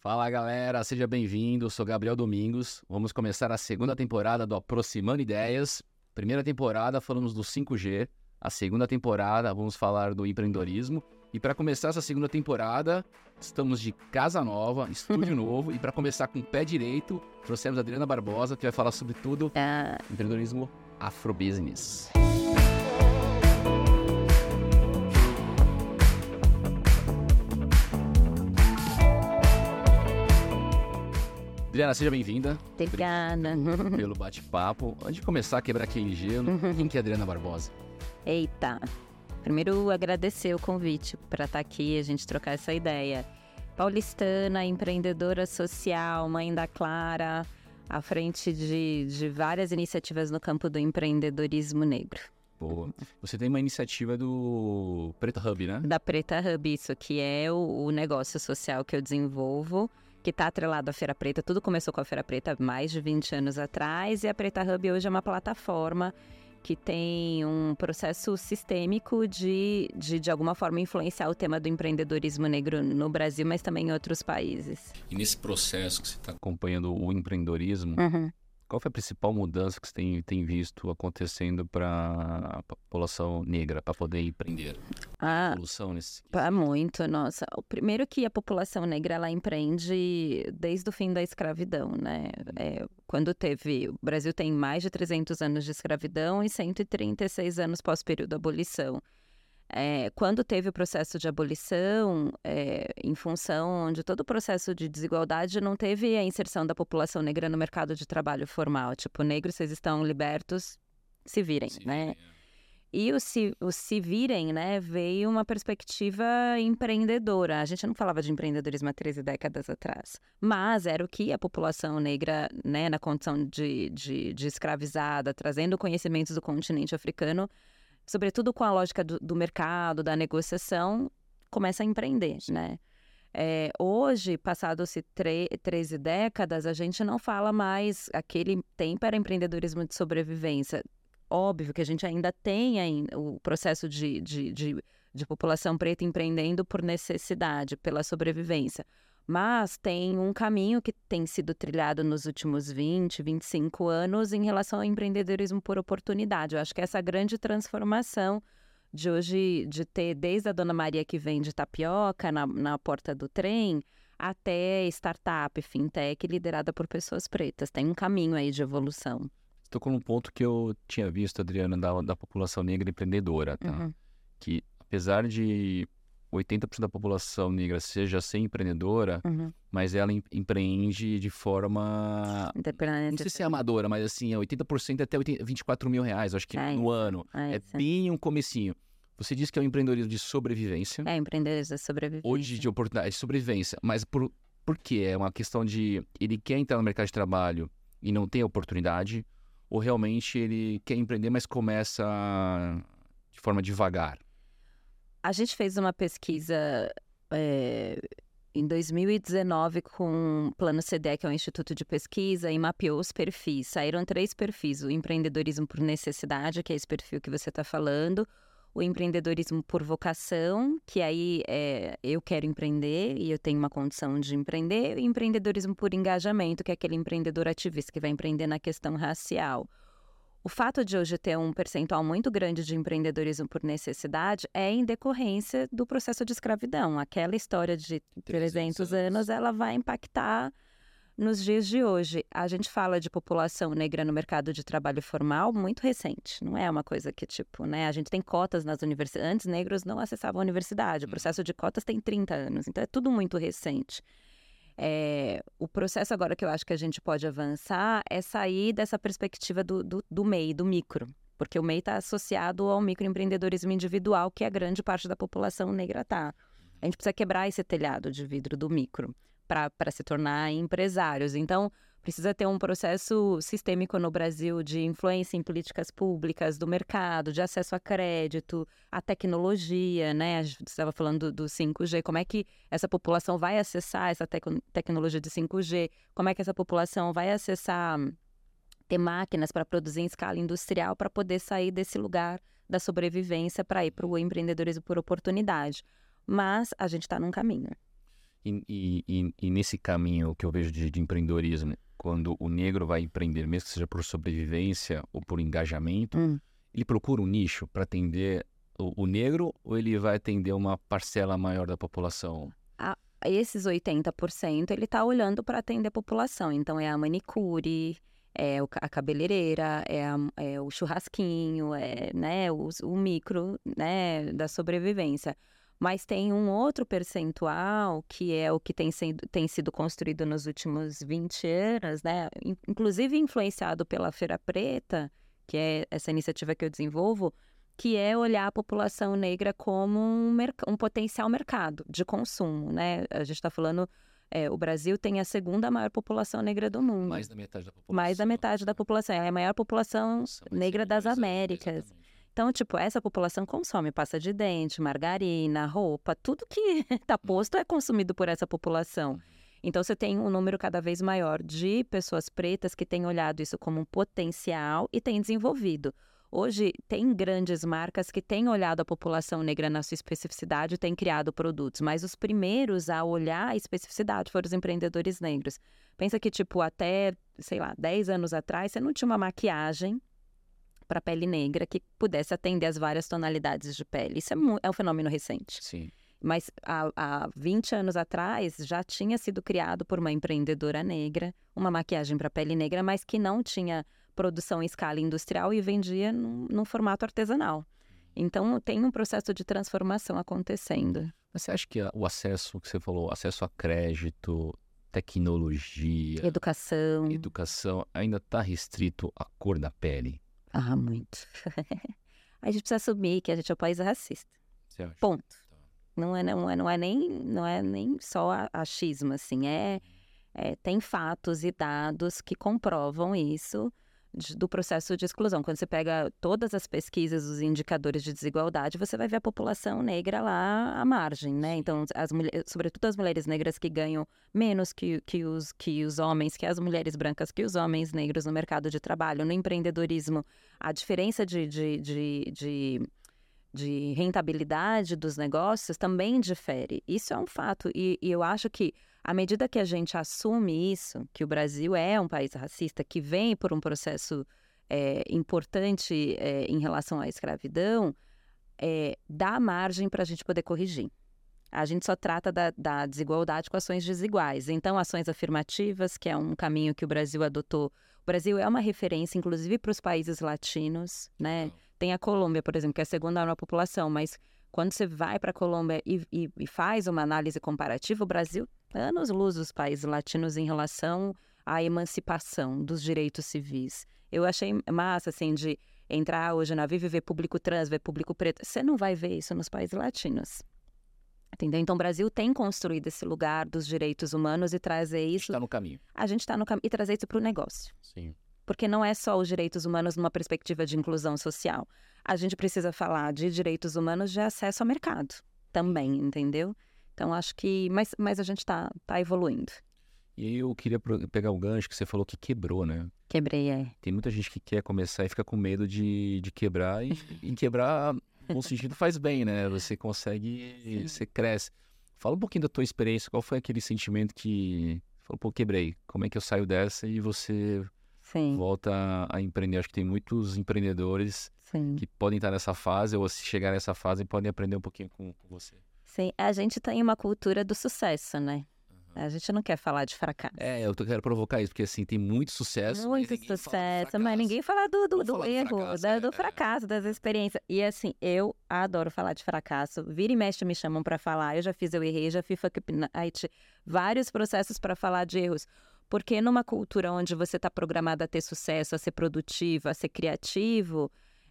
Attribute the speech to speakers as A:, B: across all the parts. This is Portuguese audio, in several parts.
A: Fala galera, seja bem-vindo. Sou Gabriel Domingos. Vamos começar a segunda temporada do Aproximando Ideias. Primeira temporada falamos do 5G. A segunda temporada vamos falar do empreendedorismo. E para começar essa segunda temporada, estamos de casa nova, estúdio novo. E para começar com o pé direito, trouxemos a Adriana Barbosa, que vai falar sobre tudo
B: Ah,
A: empreendedorismo afrobusiness. Adriana, seja bem-vinda
B: obrigada.
A: pelo bate-papo. Antes de começar a quebrar aquele gelo, quem que é a Adriana Barbosa?
B: Eita. Primeiro, agradecer o convite para estar aqui, a gente trocar essa ideia. Paulistana, empreendedora social, mãe da Clara, à frente de, de várias iniciativas no campo do empreendedorismo negro.
A: Boa. Você tem uma iniciativa do Preta Hub, né?
B: Da Preta Hub, isso que é o, o negócio social que eu desenvolvo, que está atrelado à Feira Preta. Tudo começou com a Feira Preta há mais de 20 anos atrás, e a Preta Hub hoje é uma plataforma que tem um processo sistêmico de, de, de alguma forma, influenciar o tema do empreendedorismo negro no Brasil, mas também em outros países.
A: E nesse processo que você está acompanhando o empreendedorismo,
B: Uhum.
A: Qual foi a principal mudança que você tem, tem visto acontecendo para a população negra, para poder empreender?
B: Ah,
A: Evolução nesse
B: muito, nossa. O primeiro que a população negra ela empreende desde o fim da escravidão, né? É, quando teve, o Brasil tem mais de 300 anos de escravidão e 136 anos pós-período da abolição. É, quando teve o processo de abolição, é, em função de todo o processo de desigualdade, não teve a inserção da população negra no mercado de trabalho formal. Tipo, negros, vocês estão libertos, se virem,
A: Sim,
B: né?
A: é.
B: E o se, o se virem, né, veio uma perspectiva empreendedora. A gente não falava de empreendedorismo há 13 décadas atrás, mas era o que a população negra, né, na condição de, de, de escravizada, trazendo conhecimentos do continente africano, sobretudo com a lógica do, do mercado, da negociação, começa a empreender, né? É, hoje, passados-se tre- 13 décadas, a gente não fala mais. Aquele tempo era empreendedorismo de sobrevivência. Óbvio que a gente ainda tem ain- o processo de, de, de, de população preta empreendendo por necessidade, pela sobrevivência. Mas tem um caminho que tem sido trilhado nos últimos 20, 25 anos em relação ao empreendedorismo por oportunidade. Eu acho que essa grande transformação de hoje, de ter desde a Dona Maria que vende tapioca na, na porta do trem, até startup, fintech liderada por pessoas pretas. Tem um caminho aí de evolução.
A: Você tocou num ponto que eu tinha visto, Adriana, da, da população negra empreendedora, tá?
B: Uhum.
A: Que apesar de 80% da população negra seja ser empreendedora,
B: Uhum.
A: mas ela em- empreende de forma Não sei se é amadora, mas assim, é 80% até 80, 24 mil reais, acho que
B: É
A: no ano.
B: É,
A: É bem um comecinho. Você disse que é um empreendedorismo de sobrevivência,
B: É, empreendedores da sobrevivência.
A: hoje de oportunidade de sobrevivência, mas por, por quê? É uma questão de ele quer entrar no mercado de trabalho e não tem oportunidade, ou realmente ele quer empreender, mas começa de forma devagar?
B: A gente fez uma pesquisa é, em 2019 com o Plano CDE, que é um instituto de pesquisa, e mapeou os perfis. Saíram três perfis: o empreendedorismo por necessidade, que é esse perfil que você está falando, o empreendedorismo por vocação, que aí é eu quero empreender e eu tenho uma condição de empreender, e o empreendedorismo por engajamento, que é aquele empreendedor ativista que vai empreender na questão racial. O fato de hoje ter um percentual muito grande de empreendedorismo por necessidade é em decorrência do processo de escravidão. Aquela história de 300 anos, ela vai impactar nos dias de hoje. A gente fala de população negra no mercado de trabalho formal muito recente. Não é uma coisa que, tipo, né? A gente tem cotas nas universidades. Antes, negros não acessavam a universidade. O processo de cotas tem 30 anos. Então, é tudo muito recente. É, o processo agora que eu acho que a gente pode avançar é sair dessa perspectiva do, do, do MEI, do micro. Porque o MEI está associado ao microempreendedorismo individual, que a grande parte da população negra está. A gente precisa quebrar esse telhado de vidro do micro para se tornar empresários. Então, precisa ter um processo sistêmico no Brasil de influência em políticas públicas, do mercado, de acesso a crédito, a tecnologia, né? A gente estava falando do, do 5G, como é que essa população vai acessar essa tec tecnologia de 5G, como é que essa população vai acessar ter máquinas para produzir em escala industrial para poder sair desse lugar da sobrevivência para ir para o empreendedorismo por oportunidade. Mas a gente está num caminho.
A: E, e, e, nesse caminho que eu vejo de, de empreendedorismo, quando o negro vai empreender, mesmo que seja por sobrevivência ou por engajamento,
B: Hum.
A: ele procura um nicho para atender o, o negro ou ele vai atender uma parcela maior da população?
B: esses 80% ele está olhando para atender a população. Então é a manicure, é a cabeleireira, é, a- é o churrasquinho, é né, o, o micro né, da sobrevivência. Mas tem um outro percentual que é o que tem sido, tem sido construído nos últimos 20 anos, né? in- Inclusive influenciado pela Feira Preta, que é essa iniciativa que eu desenvolvo, que é olhar a população negra como um, um potencial mercado de consumo, né? A gente está falando, é, o Brasil tem a segunda maior população negra do mundo.
A: Mais da metade da população.
B: Mais da metade da população. É a maior população negra das Américas. Então, tipo, essa população consome pasta de dente, margarina, roupa, tudo que está posto é consumido por essa população. Então, você tem um número cada vez maior de pessoas pretas que têm olhado isso como um potencial e têm desenvolvido. Hoje, tem grandes marcas que têm olhado a população negra na sua especificidade e têm criado produtos, mas os primeiros a olhar a especificidade foram os empreendedores negros. Pensa que, tipo, até, sei lá, 10 anos atrás, você não tinha uma maquiagem para pele negra que pudesse atender as várias tonalidades de pele. Isso é, é um fenômeno recente.
A: Sim.
B: Mas há, há 20 anos atrás já tinha sido criado por uma empreendedora negra uma maquiagem para pele negra, mas que não tinha produção em escala industrial e vendia num, num formato artesanal. Então tem um processo de transformação acontecendo.
A: Mas você acha que o acesso, que você falou, acesso a crédito, tecnologia,
B: Educação.
A: educação, ainda está restrito à cor da pele?
B: Ah, muito. a gente precisa assumir que a gente é um país racista. Ponto. Não é, não é, não é, nem, não é nem só a- achismo, assim, é, é, tem fatos e dados que comprovam isso de- do processo de exclusão. Quando você pega todas as pesquisas, os indicadores de desigualdade, você vai ver a população negra lá à margem, né? Então, as mulheres, sobretudo as mulheres negras que ganham menos que, que, os, que os homens, que as mulheres brancas, que os homens negros no mercado de trabalho, no empreendedorismo, a diferença de, de, de, de de rentabilidade dos negócios também difere. Isso é um fato. E, e eu acho que, à medida que a gente assume isso, que o Brasil é um país racista, que vem por um processo é, importante é, em relação à escravidão, é, dá margem para a gente poder corrigir. A gente só trata da, da desigualdade com ações desiguais. Então, ações afirmativas, que é um caminho que o Brasil adotou. O Brasil é uma referência, inclusive, para os países latinos, né? Tem a Colômbia, por exemplo, que é a segunda maior população, mas quando você vai para a Colômbia e, e- e faz uma análise comparativa, o Brasil anos luz dos países latinos em relação à emancipação dos direitos civis. Eu achei massa, assim, de entrar hoje na Viva e ver público trans, ver público preto. Você não vai ver isso nos países latinos. Entendeu? Então, o Brasil tem construído esse lugar dos direitos humanos e trazer isso.
A: Está no caminho.
B: A gente está no caminho. E trazer isso para o negócio
A: Sim.
B: porque não é só os direitos humanos numa perspectiva de inclusão social. A gente precisa falar de direitos humanos de acesso ao mercado também, entendeu? Então acho que, mas, mas a gente está tá evoluindo.
A: E aí eu queria pegar o gancho que você falou que quebrou, né?
B: Quebrei, é.
A: Tem muita gente que quer começar e fica com medo de, de quebrar. E, e quebrar, no sentido, faz bem, né? Você consegue, você cresce. Fala um pouquinho da tua experiência. Qual foi aquele sentimento que... Falou, pô, quebrei. Como é que eu saio dessa e você
B: Sim,
A: volta a, a empreender? Acho que tem muitos empreendedores
B: sim.
A: que podem estar nessa fase ou se chegar nessa fase podem aprender um pouquinho com, com você.
B: Sim, a gente tem uma cultura do sucesso, né? A gente não quer falar de fracasso.
A: É, eu quero provocar isso, porque assim, tem muito sucesso.
B: Muito sucesso, mas ninguém fala do, do, do erro,
A: fracasso,
B: da-
A: é,
B: do
A: é.
B: fracasso, das experiências. E assim, eu adoro falar de fracasso. Vira e mexe me chamam pra falar. Eu já fiz, eu errei, já fiz fuck night, vários processos pra falar de erros. Porque numa cultura onde você está programado a ter sucesso, a ser produtivo, a ser criativo,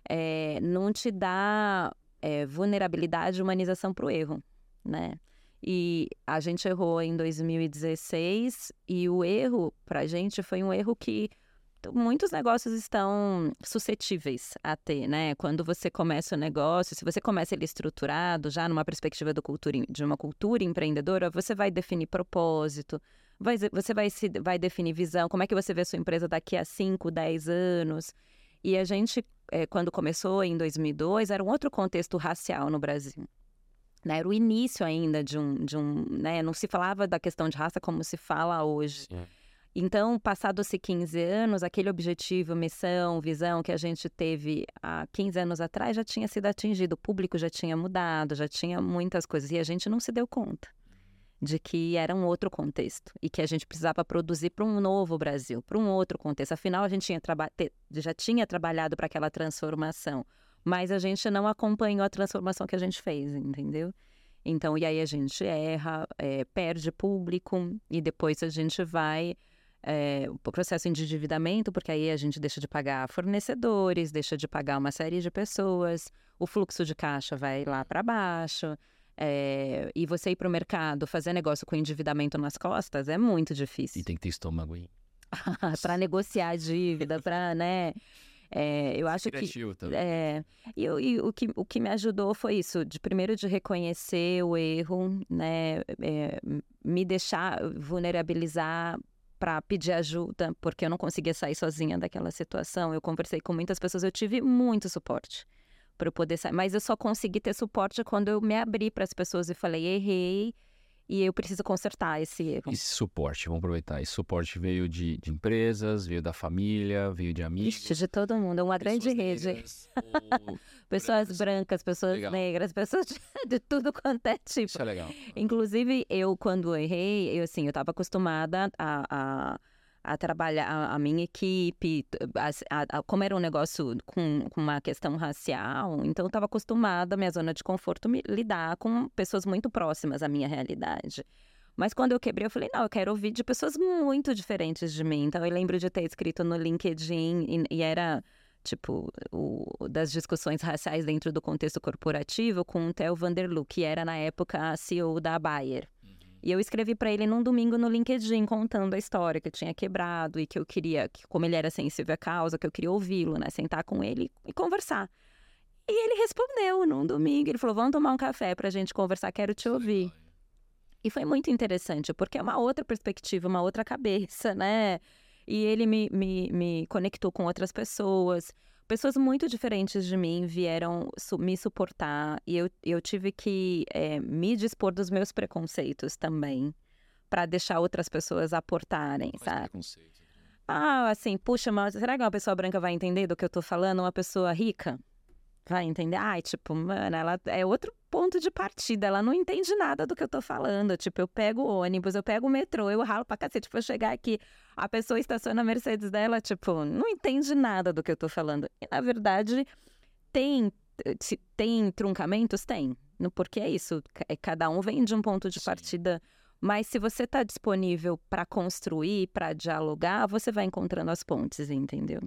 B: é, não te dá é, vulnerabilidade e humanização para o erro, né? E a gente errou em 2016 e o erro para a gente foi um erro que muitos negócios estão suscetíveis a ter, né? Quando você começa o negócio, se você começa ele estruturado, já numa perspectiva cultura, de uma cultura empreendedora, você vai definir propósito, vai, você vai, se, vai definir visão, como é que você vê a sua empresa daqui a 5, 10 anos. E a gente, eh, quando começou em 2002, era um outro contexto racial no Brasil. Né, era o início ainda de um, de um né, não se falava da questão de raça como se fala hoje. Sim. Então, passados-se 15 anos, aquele objetivo, missão, visão que a gente teve há 15 anos atrás já tinha sido atingido, o público já tinha mudado, já tinha muitas coisas e a gente não se deu conta de que era um outro contexto e que a gente precisava produzir para um novo Brasil, para um outro contexto. Afinal, a gente tinha já tinha trabalhado para aquela transformação, mas a gente não acompanhou a transformação que a gente fez, entendeu? Então, e aí a gente erra, é, perde público e depois a gente vai é, o processo de endividamento, porque aí a gente deixa de pagar fornecedores, deixa de pagar uma série de pessoas, o fluxo de caixa vai lá para baixo. É, e você ir para o mercado fazer negócio com endividamento nas costas é muito difícil.
A: E tem que ter estômago, hein?
B: para negociar a dívida, para, né? É, eu acho que é, e, e, o que o que me ajudou foi isso, de primeiro de reconhecer o erro, né, é, me deixar vulnerabilizar para pedir ajuda, porque eu não conseguia sair sozinha daquela situação. Eu conversei com muitas pessoas, eu tive muito suporte para eu poder sair. Mas eu só consegui ter suporte quando eu me abri para as pessoas e falei, errei e eu preciso consertar esse erro.
A: Esse suporte, vamos aproveitar. Esse suporte veio de, de empresas, veio da família, veio de amigos.
B: Ixi, de todo mundo, é uma grande rede. Negras, pessoas brancas, brancas pessoas legal. negras, pessoas de, de, tudo quanto é tipo.
A: Isso é legal.
B: Inclusive, eu, quando errei, eu assim, eu estava acostumada a, a a trabalhar a, a minha equipe, a, a, como era um negócio com, com uma questão racial, então eu estava acostumada, minha zona de conforto, me lidar com pessoas muito próximas à minha realidade. Mas quando eu quebrei, eu falei, não, eu quero ouvir de pessoas muito diferentes de mim. Então eu lembro de ter escrito no LinkedIn e, e era tipo, o, das discussões raciais dentro do contexto corporativo com o Theo Vanderloo, que era na época a CEO da Bayer. E eu escrevi para ele num domingo no LinkedIn contando a história que tinha quebrado e que eu queria, que como ele era sensível à causa, que eu queria ouvi-lo, né, sentar com ele e conversar. E ele respondeu num domingo, ele falou: "Vamos tomar um café pra gente conversar, quero te ouvir". E foi muito interessante, porque é uma outra perspectiva, uma outra cabeça, né? E ele me, me, me conectou com outras pessoas pessoas muito diferentes de mim vieram me suportar e eu, eu tive que é, me dispor dos meus preconceitos também para deixar outras pessoas aportarem, Quais sabe? Preconceitos? Ah, assim, puxa, mas será que uma pessoa branca vai entender do que eu tô falando? Uma pessoa rica? Vai entender. Ai, tipo, mano, ela é outro ponto de partida, ela não entende nada do que eu tô falando. Tipo, eu pego o ônibus, eu pego o metrô, eu ralo pra cacete pra chegar aqui. A pessoa estaciona a Mercedes dela, tipo, não entende nada do que eu tô falando. E, na verdade, tem, tem truncamentos? Tem. Porque é isso, é, cada um vem de um ponto de Sim. partida. Mas se você está disponível para construir, para dialogar, você vai encontrando as pontes, entendeu?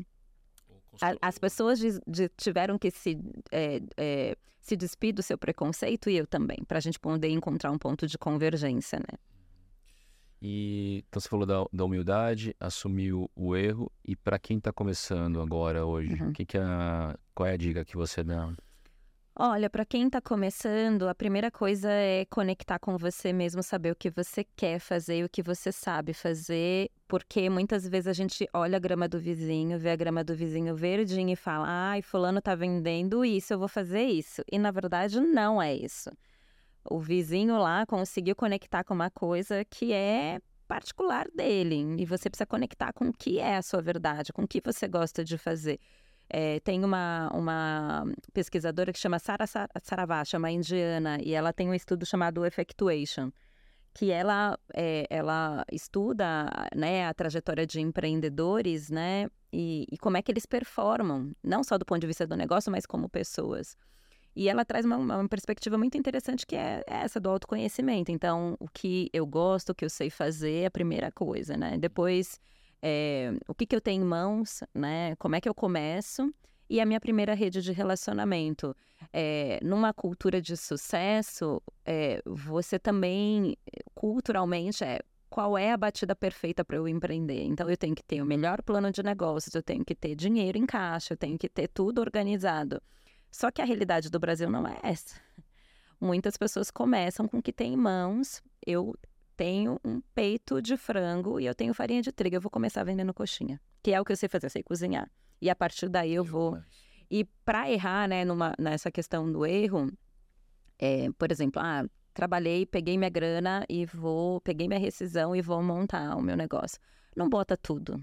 B: As pessoas de, de, tiveram que se, é, é, se despir do seu preconceito e eu também, para a gente poder encontrar um ponto de convergência, né?
A: E então você falou da, da humildade, assumiu o erro e para quem está começando agora hoje, uhum. que que é a, qual é a dica que você dá?
B: Olha, para quem está começando, a primeira coisa é conectar com você mesmo, saber o que você quer fazer e o que você sabe fazer, porque muitas vezes a gente olha a grama do vizinho, vê a grama do vizinho verdinha e fala: "Ai, fulano está vendendo isso, eu vou fazer isso". E na verdade não é isso. O vizinho lá conseguiu conectar com uma coisa que é particular dele, e você precisa conectar com o que é a sua verdade, com o que você gosta de fazer. É, tem uma, uma pesquisadora que chama Sara Saravati, uma indiana, e ela tem um estudo chamado Effectuation, que ela, é, ela estuda né, a trajetória de empreendedores, né, e, e, como é que eles performam, não só do ponto de vista do negócio, mas como pessoas. E ela traz uma, uma perspectiva muito interessante que é essa do autoconhecimento. Então, o que eu gosto, o que eu sei fazer é a primeira coisa, né? Depois é, o que, que eu tenho em mãos, né? Como é que eu começo? E a minha primeira rede de relacionamento. É, numa cultura de sucesso, é, você também, culturalmente, é qual é a batida perfeita para eu empreender. Então, eu tenho que ter o melhor plano de negócios, eu tenho que ter dinheiro em caixa, eu tenho que ter tudo organizado. Só que a realidade do Brasil não é essa. Muitas pessoas começam com o que tem em mãos. Eu tenho um peito de frango e eu tenho farinha de trigo, eu vou começar vendendo coxinha, que é o que eu sei fazer, eu sei cozinhar. E a partir daí eu vou. E para errar, né, numa, nessa questão do erro, É, por exemplo, ah, trabalhei, peguei minha grana e vou, peguei minha rescisão e vou montar o meu negócio. Não bota tudo.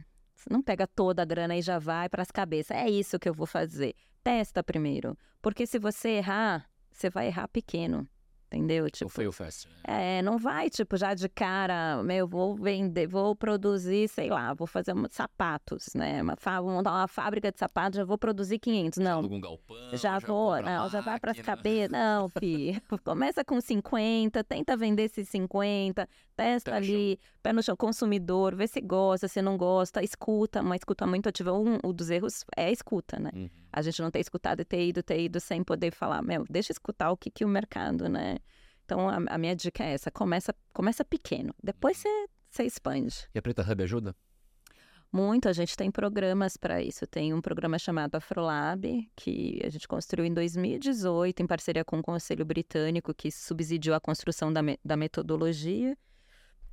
B: Não pega toda a grana e já vai para as cabeças. É isso que eu vou fazer. Testa primeiro. Porque se você errar, você vai errar pequeno. Entendeu?
A: Tipo, o fail fast.
B: Né? É, não vai, tipo, já de cara, meu, vou vender, vou produzir, sei lá, vou fazer um, sapatos, né? Uma, vou montar uma fábrica de sapatos, já vou produzir 500. Não.
A: Um galpão,
B: já, já vou, não, já vai para cabeças. Não, fi. Começa com 50, tenta vender esses 50, testa pé ali, pé no chão, consumidor, vê se gosta, se não gosta, escuta, uma escuta muito ativa. Um, um dos erros é a escuta, né? Uhum. A gente não ter escutado e ter ido, ter ido sem poder falar, meu, deixa escutar o que, que o mercado, né? Então, a, a, minha dica é essa: começa, começa pequeno, depois você, expande.
A: E a Preta Hub ajuda?
B: Muito, a gente tem programas para isso. Tem um programa chamado Afrolab, que a gente construiu em 2018, em parceria com o Conselho Britânico, que subsidiou a construção da, me da metodologia.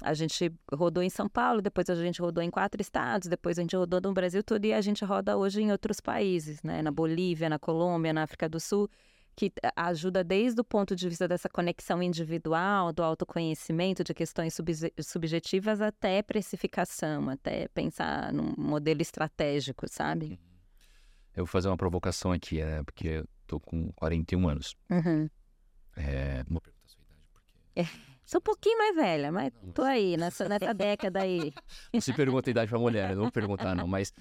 B: A gente rodou em São Paulo, depois a gente rodou em quatro estados, depois a gente rodou no Brasil todo e a gente roda hoje em outros países, né? Na Bolívia, na Colômbia, na África do Sul que ajuda desde o ponto de vista dessa conexão individual, do autoconhecimento, de questões subjetivas, até precificação, até pensar num modelo estratégico, sabe? Uhum.
A: Eu vou fazer uma provocação aqui, é, porque eu tô com 41 anos.
B: Uhum.
A: É, vou perguntar a sua idade, porque...
B: É, sou um pouquinho mais velha, mas tô aí, nessa, nessa década aí.
A: Não se pergunta a idade pra mulher, não vou perguntar não, mas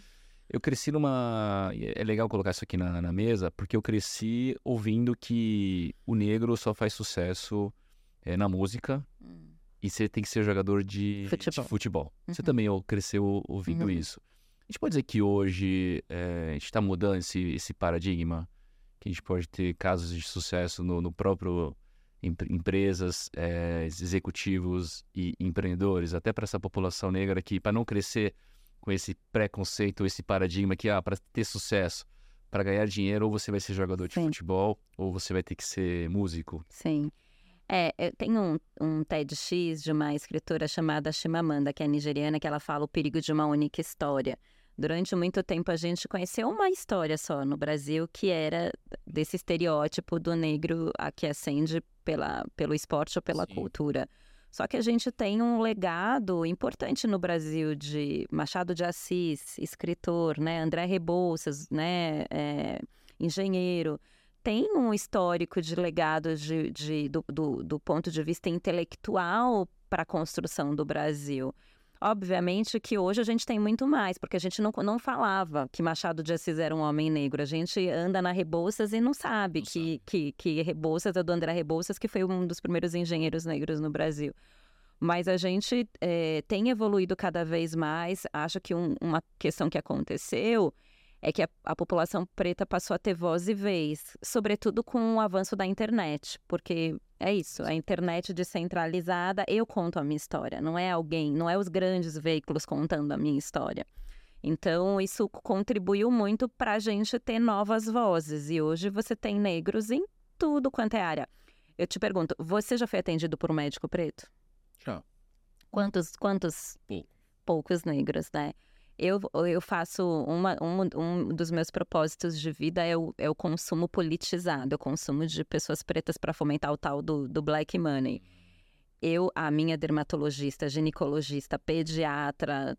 A: eu cresci numa. É legal colocar isso aqui na, na, mesa, porque eu cresci ouvindo que o negro só faz sucesso é, na música hum. e você tem que ser jogador de futebol. De futebol. Uhum. Você também cresceu ouvindo uhum. isso. A gente pode dizer que hoje é, a gente está mudando esse, esse paradigma, que a gente pode ter casos de sucesso no, no próprio empresas, é, executivos e empreendedores, até para essa população negra que, para não crescer com esse preconceito, esse paradigma que, ah, para ter sucesso, para ganhar dinheiro, ou você vai ser jogador de Sim. futebol, ou você vai ter que ser músico.
B: Sim. É, tem um, um TEDx de uma escritora chamada Shimamanda, que é nigeriana, que ela fala o perigo de uma única história. Durante muito tempo a gente conheceu uma história só no Brasil, que era desse estereótipo do negro a que ascende pela, pelo esporte ou pela Sim. cultura. Só que a gente tem um legado importante no Brasil de Machado de Assis, escritor, né? André Rebouças, né? É, engenheiro. Tem um histórico de legado de, de do, do, do ponto de vista intelectual para a construção do Brasil. Obviamente que hoje a gente tem muito mais, porque a gente não, não falava que Machado de Assis era um homem negro. A gente anda na Rebouças e não sabe, não que, sabe. que, que Rebouças é do André Rebouças, que foi um dos primeiros engenheiros negros no Brasil. Mas a gente é, tem evoluído cada vez mais. Acho que um, uma questão que aconteceu é que a, a, população preta passou a ter voz e vez, sobretudo com o avanço da internet, porque é isso, a internet descentralizada, eu conto a minha história, não é alguém, não é os grandes veículos contando a minha história. Então, isso contribuiu muito para a gente ter novas vozes, e hoje você tem negros em tudo quanto é área. Eu te pergunto, você já foi atendido por um médico preto?
A: Já.
B: Quantos, quantos?
A: Pouco.
B: Poucos negros, né? Eu, eu faço uma, um, um dos meus propósitos de vida é o, é o consumo politizado, o consumo de pessoas pretas para fomentar o tal do, do black money. Eu, a minha dermatologista, ginecologista, pediatra,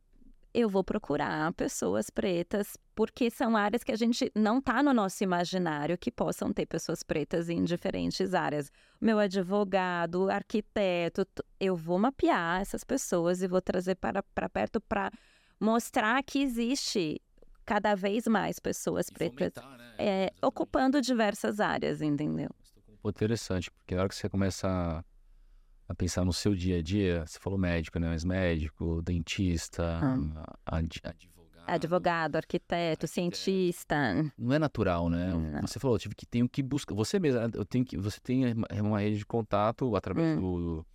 B: eu vou procurar pessoas pretas, porque são áreas que a gente não está no nosso imaginário que possam ter pessoas pretas em diferentes áreas. Meu advogado, arquiteto, eu vou mapear essas pessoas e vou trazer para, para perto para mostrar que existe cada vez mais pessoas e pretas fomentar, né? é, ocupando diversas áreas, entendeu?
A: Interessante, porque na hora que você começa a, a, pensar no seu dia a dia, você falou médico, né? Mas médico, dentista, hum. advogado.
B: Advogado, arquiteto, arquiteto, cientista.
A: Não é natural, né? Não. Você falou, eu tive que tenho que buscar. Você mesmo, eu tenho que. Você tem uma rede de contato através hum. do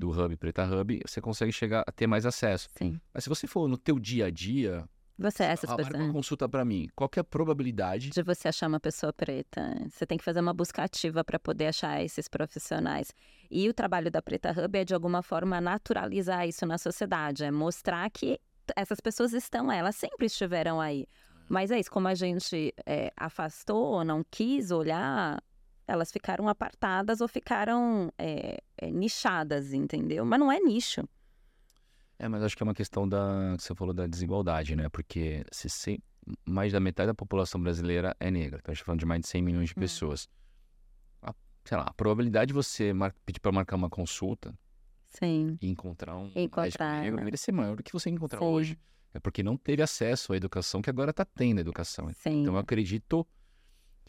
A: do Hub Preta Hub, você consegue chegar a ter mais acesso.
B: Sim.
A: Mas se você for no teu dia a dia,
B: você é essas
A: ah,
B: pessoas.
A: uma consulta para mim. Qual é a probabilidade
B: de você achar uma pessoa preta? Você tem que fazer uma busca ativa para poder achar esses profissionais. E o trabalho da Preta Hub é de alguma forma naturalizar isso na sociedade, é mostrar que essas pessoas estão, elas sempre estiveram aí. Mas é isso, como a gente é, afastou, não quis olhar, elas ficaram apartadas ou ficaram é, é, nichadas, entendeu? Mas não é nicho.
A: É, mas acho que é uma questão da que você falou da desigualdade, né? Porque se, se mais da metade da população brasileira é negra, então a gente tá falando de mais de 100 milhões de
B: Hum.
A: pessoas. A, sei lá, a probabilidade de você mar- pedir para marcar uma consulta
B: Sim.
A: e encontrar um
B: Encontrar,
A: negro
B: né?
A: deveria ser maior do que você encontrar
B: Sim.
A: hoje. É porque não teve acesso à educação que agora está tendo a educação.
B: Sim.
A: Então eu acredito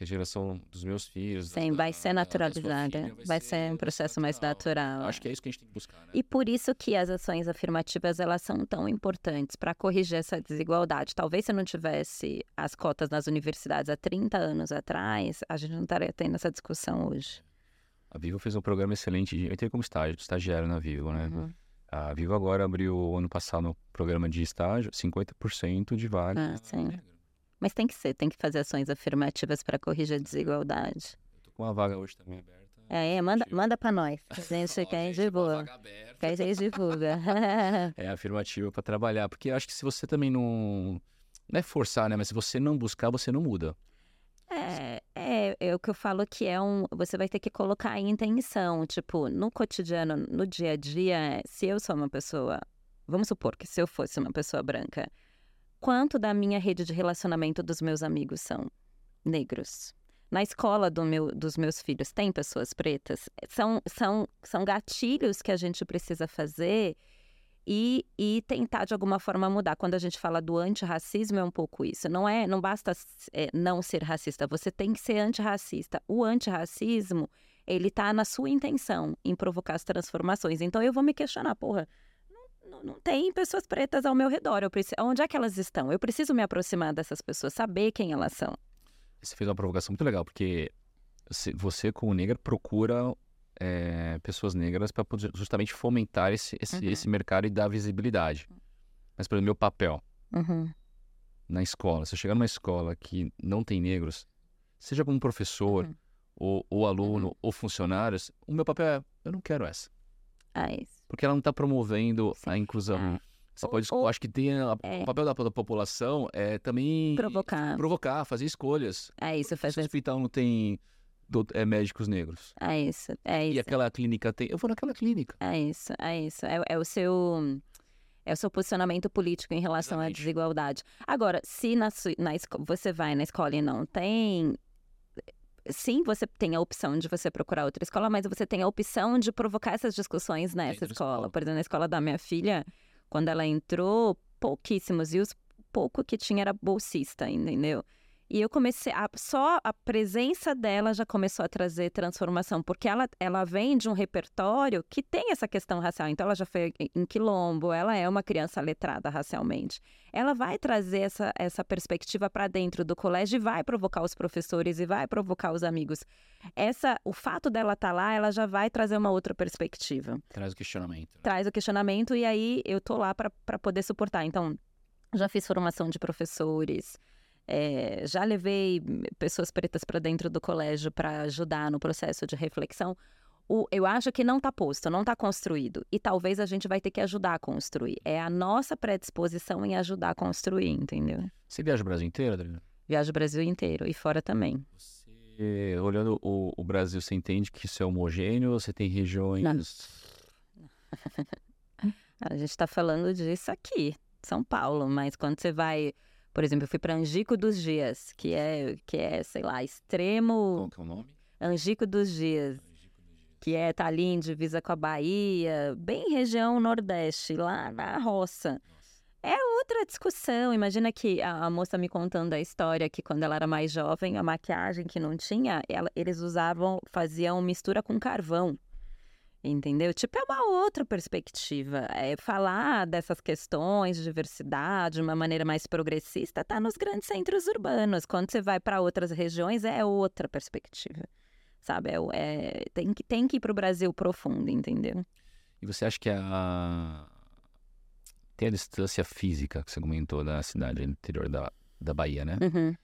A: que a geração dos meus filhos. da-
B: Sim, vai
A: da-
B: ser
A: da sua
B: naturalizada.
A: filha
B: Vai ser um processo mais natural.
A: Acho que é isso que a gente tem que buscar, né?
B: E por isso que as ações afirmativas elas são tão importantes para corrigir essa desigualdade. Talvez se não tivesse as cotas nas universidades há 30 anos atrás, a gente não estaria tendo essa discussão hoje.
A: A Vivo fez um programa excelente. de- Eu entrei como estágio, estagiário na Vivo, né?
B: Uhum.
A: A Vivo agora abriu ano passado no programa de estágio 50% de vaga.
B: Ah, sim. Mas tem que ser, tem que fazer ações afirmativas para corrigir a desigualdade.
A: Eu tô com uma vaga hoje também aberta.
B: É, é, manda, manda para nós. A gente quer
A: uma
B: divulga. Quer gente divulga.
A: É afirmativo para trabalhar, porque eu acho que se você também não não é forçar, né, mas se você não buscar, você não muda.
B: É, é, é o que eu falo que é um. Você vai ter que colocar em intenção. Tipo, no cotidiano, no dia a dia, se eu sou uma pessoa. Vamos supor que se eu fosse uma pessoa branca, quanto da minha rede de relacionamento dos meus amigos são negros? Na escola do meu, dos meus filhos tem pessoas pretas? São, são, são gatilhos que a gente precisa fazer e, e tentar de alguma forma mudar. Quando a gente fala do antirracismo é um pouco isso. Não é, não basta é, não ser racista, você tem que ser antirracista. O antirracismo, ele tá na sua intenção em provocar as transformações. Então eu vou me questionar, porra, não, tem pessoas pretas ao meu redor. Eu preciso, onde é que elas estão? Eu preciso me aproximar dessas pessoas, saber quem elas são.
A: Você fez uma provocação muito legal, porque você, você como negra, procura é, pessoas negras para justamente fomentar esse, esse,
B: Uhum.
A: esse mercado e dar visibilidade. Mas, por exemplo, meu papel
B: Uhum.
A: na escola, se eu chegar numa escola que não tem negros, seja como professor,
B: Uhum.
A: ou, ou aluno, ou funcionários, o meu papel é, eu não quero essa.
B: Ah, isso.
A: Porque ela não está promovendo
B: Sim.
A: a inclusão.
B: Ah,
A: Você
B: Ou-
A: pode,
B: ou-
A: acho que tem a-
B: é.
A: o papel da, da população é também
B: Provocar.
A: provocar, fazer escolhas.
B: É isso, fazer.
A: Esse hospital não tem do- é, médicos negros.
B: É isso, é
A: E
B: isso.
A: aquela clínica tem. Eu vou naquela clínica.
B: É isso, é isso. É, é o seu. É o seu posicionamento político em relação à
A: Exatamente.
B: desigualdade. Agora, se na, na você vai na escola e não tem. Sim, você tem a opção de você procurar outra escola, mas você tem a opção de provocar essas discussões nessa escola.
A: escola.
B: Por exemplo, na escola da minha filha, quando ela entrou, pouquíssimos, e os pouco que tinha era bolsista, entendeu? E eu comecei, a, só a presença dela já começou a trazer transformação, porque ela, ela vem de um repertório que tem essa questão racial. Então, ela já foi em- quilombo, ela é uma criança letrada racialmente. Ela vai trazer essa, essa perspectiva para dentro do colégio e vai provocar os professores e vai provocar os amigos. Essa, o fato dela estar lá, ela já vai trazer uma outra perspectiva
A: Traz o questionamento. né?
B: traz o questionamento e aí eu tô lá para poder suportar. Então, já fiz formação de professores, é, já levei pessoas pretas para dentro do colégio para ajudar no processo de reflexão. O, eu acho que não está posto, não está construído. E talvez a gente vai ter que ajudar a construir. É a nossa predisposição em ajudar a construir, entendeu?
A: Você viaja o Brasil inteiro, Adriana?
B: Viajo o Brasil inteiro e fora também.
A: Você, olhando o, o Brasil, você entende que isso é homogêneo? Você tem regiões.
B: A gente está falando disso aqui, São Paulo, mas quando você vai, por exemplo, eu fui para Angico dos Dias, que é, que é, sei lá, extremo
A: Qual que é o nome?
B: Angico dos Dias, que é tá ali em divisa com a Bahia, bem região Nordeste, lá na roça. É outra discussão. Imagina que a, a moça me contando a história que quando ela era mais jovem, a maquiagem que não tinha, ela- eles usavam, faziam mistura com carvão. Entendeu? Tipo, é uma outra perspectiva. É falar dessas questões de diversidade de uma maneira mais progressista tá nos grandes centros urbanos. Quando você vai para outras regiões, é outra perspectiva. Sabe? É, é- tem, que, tem que ir para o Brasil profundo, entendeu?
A: E você acha que a. Tem a distância física que você comentou da cidade interior da, da Bahia, né?
B: Uhum.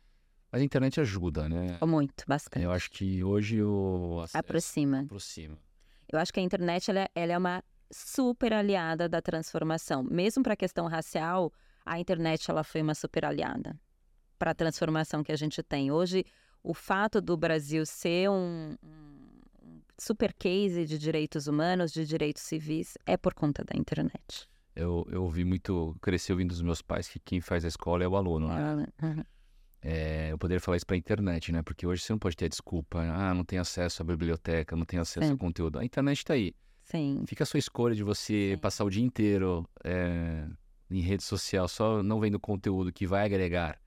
A: Mas a internet ajuda, né?
B: Muito, bastante.
A: Eu acho que hoje o acesso
B: Aproxima.
A: aproxima.
B: Eu acho que a internet ela, é- ela é uma super aliada da transformação. Mesmo para a questão racial, a internet ela foi uma super aliada para a transformação que a gente tem. Hoje, o fato do Brasil ser um, um super case de direitos humanos, de direitos civis, é por conta da internet.
A: Eu, eu ouvi muito, cresci ouvindo dos meus pais que quem faz a escola é o aluno, né?
B: Uhum.
A: É, eu poderia falar isso para a internet, né? Porque hoje você não pode ter desculpa. Ah, não tem acesso à biblioteca, não tem acesso
B: Sim.
A: ao conteúdo. A internet está aí.
B: Sim,
A: Fica a sua escolha de você
B: Sim.
A: passar o dia inteiro é, em rede social só não vendo conteúdo que vai agregar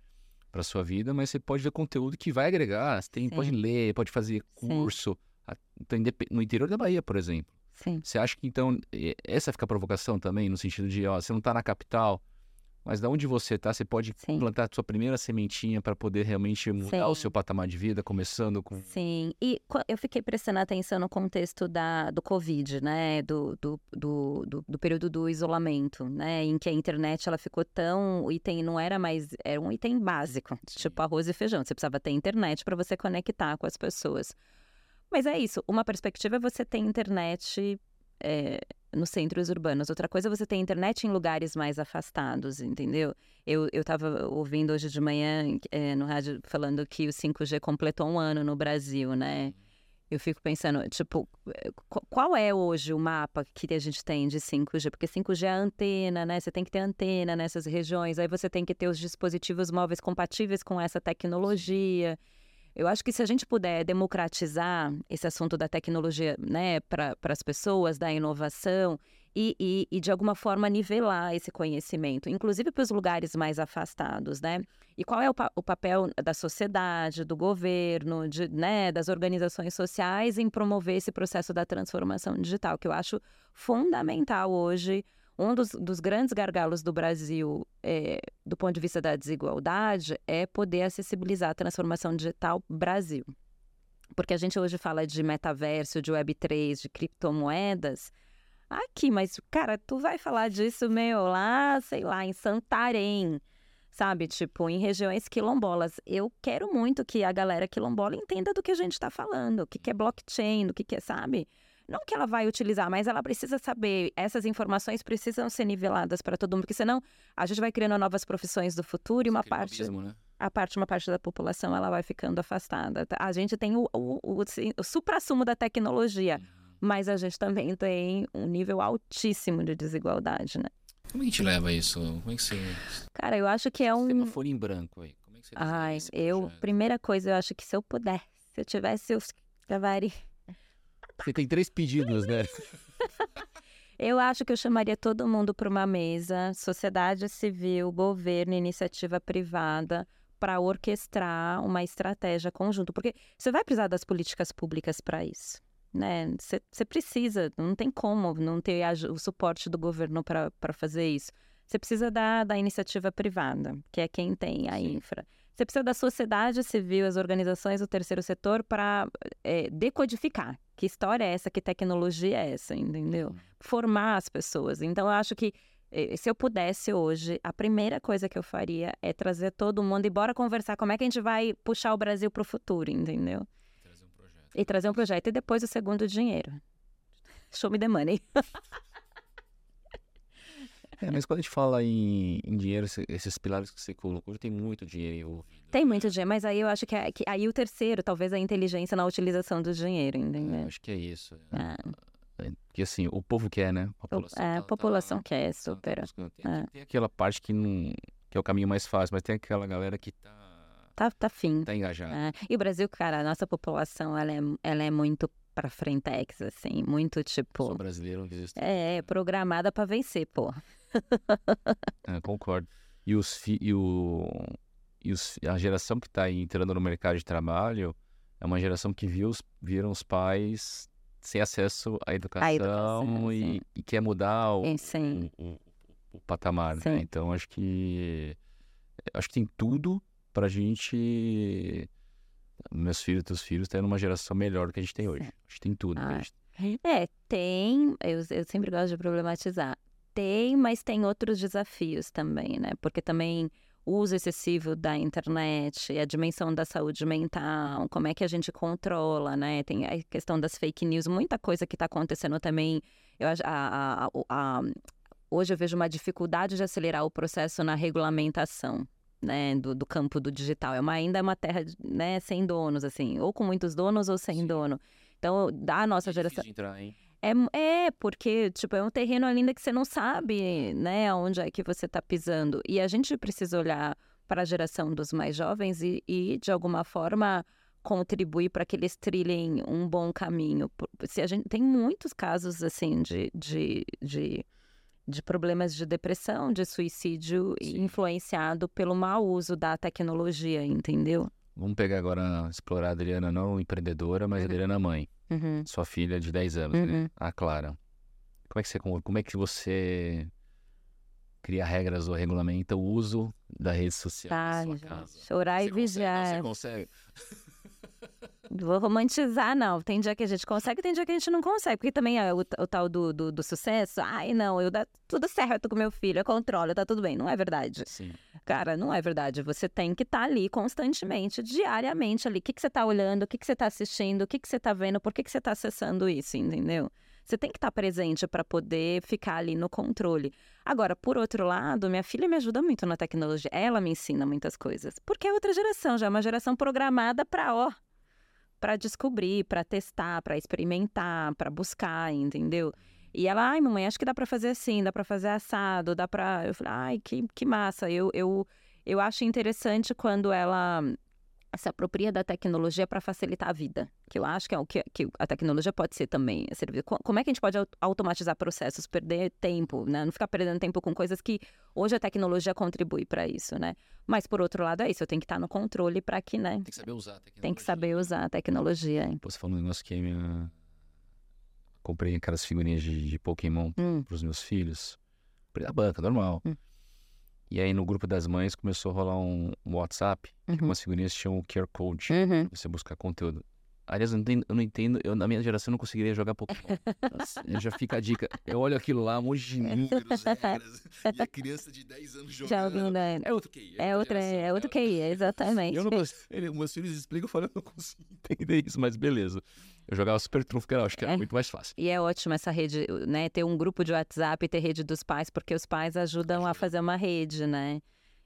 A: para sua vida, mas você pode ver conteúdo que vai agregar. Você tem, pode ler, pode fazer curso. Então, No interior da Bahia, por exemplo.
B: sim.
A: Você acha que então essa fica a provocação também, no sentido de, ó, você não está na capital, mas da onde você está, você pode
B: Sim.
A: plantar a sua primeira sementinha para poder realmente mudar o
B: Sim.
A: seu patamar de vida, começando com
B: Sim, e eu fiquei prestando atenção no contexto da, do Covid, né, do, do, do, do, do período do isolamento, né, em que a internet ela ficou tão, o item não era mais, era um item básico, tipo arroz e feijão, você precisava ter internet para você conectar com as pessoas. Mas é isso, uma perspectiva é você ter internet é, nos centros urbanos, outra coisa é você ter internet em lugares mais afastados, entendeu? Eu, eu tava ouvindo hoje de manhã é, no rádio falando que o 5G completou um ano no Brasil, né? Eu fico pensando, tipo, qu- qual é hoje o mapa que a gente tem de 5G? Porque 5G é antena, né? Você tem que ter antena nessas regiões, aí você tem que ter os dispositivos móveis compatíveis com essa tecnologia. Eu acho que se a gente puder democratizar esse assunto da tecnologia, né, para as pessoas, da inovação e, e, e, de alguma forma nivelar esse conhecimento, inclusive para os lugares mais afastados, né? E qual é o, pa o papel da sociedade, do governo, de, né, das organizações sociais em promover esse processo da transformação digital, que eu acho fundamental hoje. Um dos, dos grandes gargalos do Brasil, é, do ponto de vista da desigualdade, é poder acessibilizar a transformação digital Brasil. Porque a gente hoje fala de metaverso, de Web3, de criptomoedas. Aqui, mas, cara, tu vai falar disso, meu, lá, sei lá, em Santarém, sabe? Tipo, em regiões quilombolas. Eu quero muito que a galera quilombola entenda do que a gente está falando, o que, que é blockchain, do que, que é, sabe? Não que ela vai utilizar, mas ela precisa saber. Essas informações precisam ser niveladas para todo mundo, porque senão a gente vai criando novas profissões do futuro e uma
A: um
B: parte
A: abismo, né?
B: a parte, uma parte da população ela vai ficando afastada. A gente tem o, o, o, o supra-sumo da tecnologia, mas a gente também tem um nível altíssimo de desigualdade, né?
A: Como é que a gente leva isso? Como é que você.
B: Cara, eu acho que é
A: Você tem
B: um.
A: uma folha em branco aí. Como é que você
B: Ai, eu.
A: projeto?
B: Primeira coisa, eu acho que se eu puder, se eu tivesse os cavari.
A: Você tem três pedidos, né?
B: Eu acho que eu chamaria todo mundo para uma mesa, sociedade civil, governo, iniciativa privada, para orquestrar uma estratégia conjunta, porque você vai precisar das políticas públicas para isso, né? Você, precisa, não tem como não ter o suporte do governo para fazer isso. Você precisa da, da iniciativa privada, que é quem tem a
A: Sim.
B: infra. Você precisa da sociedade civil, as organizações do terceiro setor para decodificar. Que história é essa? Que tecnologia é essa? Entendeu? Formar as pessoas. Então, eu acho que eh, se eu pudesse hoje, a primeira coisa que eu faria é trazer todo mundo e bora conversar como é que a gente vai puxar o Brasil para o futuro, entendeu?
A: Trazer um projeto.
B: E trazer um projeto. E depois o segundo, dinheiro. Show me the money.
A: É, mas quando a gente fala em, em dinheiro, esse- esses pilares que você colocou, tem muito dinheiro envolvido.
B: Tem muito dinheiro, mas aí eu acho que, é, que aí o terceiro, talvez a inteligência na utilização do dinheiro,
A: É,
B: entendeu?
A: acho que é isso.
B: Ah.
A: É, Porque assim, o povo quer, né? A
B: O- é, a população quer,
A: tá- tá
B: super.
A: Tem,
B: é.
A: tem aquela parte que não. que é o caminho mais fácil, mas tem aquela galera que tá,
B: Tá, tá fim.
A: tá engajada.
B: É, E o Brasil, cara, a nossa população, ela é, ela é muito pra frentex, assim, muito tipo.
A: Sou brasileiro, não existe.
B: É, é programada pra vencer, pô.
A: É, concordo. E, os, e, o, e os, a geração que está entrando no mercado de trabalho é uma geração que viu os, viram os pais sem acesso à educação,
B: educação,
A: e, e quer mudar o, o, o- o patamar. né? Então acho que acho que tem tudo para a gente meus filhos, teus filhos, terem uma geração melhor do que a gente tem hoje. Acho que tem tudo.
B: Ah,
A: gente.
B: É, tem. Eu, eu sempre gosto de problematizar. Tem, mas tem outros desafios também, né? Porque também o uso excessivo da internet, a dimensão da saúde mental, como é que a gente controla, né? Tem a questão das fake news, muita coisa que está acontecendo também. Eu, a- a- a- hoje eu vejo uma dificuldade de acelerar o processo na regulamentação. né, do, do campo do digital. É uma, ainda é uma terra, né, sem donos, assim, ou com muitos donos ou sem
A: Sim.
B: dono. Então, da nossa
A: É
B: geração.
A: entrar, hein?
B: É, é, porque, tipo, é um terreno ainda que você não sabe, né, onde é que você tá pisando. E a gente precisa olhar para a geração dos mais jovens e, e de alguma forma, contribuir para que eles trilhem um bom caminho. Se a gente tem muitos casos, assim, de, de, de, de problemas de depressão, de suicídio
A: Sim.
B: influenciado pelo mau uso da tecnologia, entendeu?
A: Vamos pegar agora, explorar a Adriana, não empreendedora, mas a Adriana mãe.
B: Uhum,
A: Sua filha de 10 anos, né?
B: uhum.
A: A Clara. Como é que você, como é que você cria regras ou regulamenta o uso da rede social
B: Tá,
A: na sua casa?
B: Orar e
A: Você consegue-
B: vigiar.
A: Você consegue?
B: Vou romantizar, não. Tem dia que a gente consegue, tem dia que a gente não consegue. Porque também é o, o tal do, do, do sucesso. Ai, não, eu dá tudo certo com meu filho, eu controlo, tá tudo bem. Não é verdade.
A: Sim.
B: Cara, não é verdade. Você tem que estar ali constantemente, diariamente ali. O que, que você tá olhando, o que, que você tá assistindo, o que, que você tá vendo, por que, que você tá acessando isso, entendeu? Você tem que estar presente para poder ficar ali no controle. Agora, por outro lado, minha filha me ajuda muito na tecnologia. Ela me ensina muitas coisas. Porque é outra geração, já é uma geração programada para, ó, para descobrir, para testar, para experimentar, para buscar, entendeu? E ela, ai, mamãe, acho que dá para fazer assim, dá para fazer assado, dá para. Eu falei, ai, que, que massa. Eu, eu, eu acho interessante quando ela se apropria da tecnologia para facilitar a vida, que eu acho que é o que, que a tecnologia pode ser também servir. Co- Como é que a gente pode au- automatizar processos, perder tempo, né? Não ficar perdendo tempo com coisas que hoje a tecnologia contribui para isso, né? Mas por outro lado é isso, eu tenho que estar no controle para que, né?
A: Tem que saber usar a tecnologia.
B: Tem que saber usar a tecnologia. hein?
A: Pô, você falou um negócio que a minha... Comprei aquelas figurinhas de, de Pokémon
B: Hum,
A: pros meus filhos. Comprei da banca, normal.
B: Hum.
A: E aí no grupo das mães começou a rolar um, um WhatsApp, que
B: uhum,
A: umas figurinhas tinham o QR Code.
B: uhum.
A: pra Você buscar conteúdo. Aliás, eu não entendo, eu não entendo eu, na minha geração eu não conseguiria jogar Pokémon. Nossa, já fica a dica. Eu olho aquilo lá, um monte de números, regras, e a criança de 10 anos jogando.
B: Né?
A: É outro QI.
B: É outra,
A: geração,
B: é outro QI, exatamente.
A: Eu não. Ele, meus filhos explicam, eu falo, eu não consigo entender isso, mas beleza. Eu jogava Super Trunfo, que eu acho que era
B: É.
A: muito mais fácil.
B: E é ótimo essa rede, né? Ter um grupo de WhatsApp e ter rede dos pais, porque os pais ajudam a fazer uma rede, né?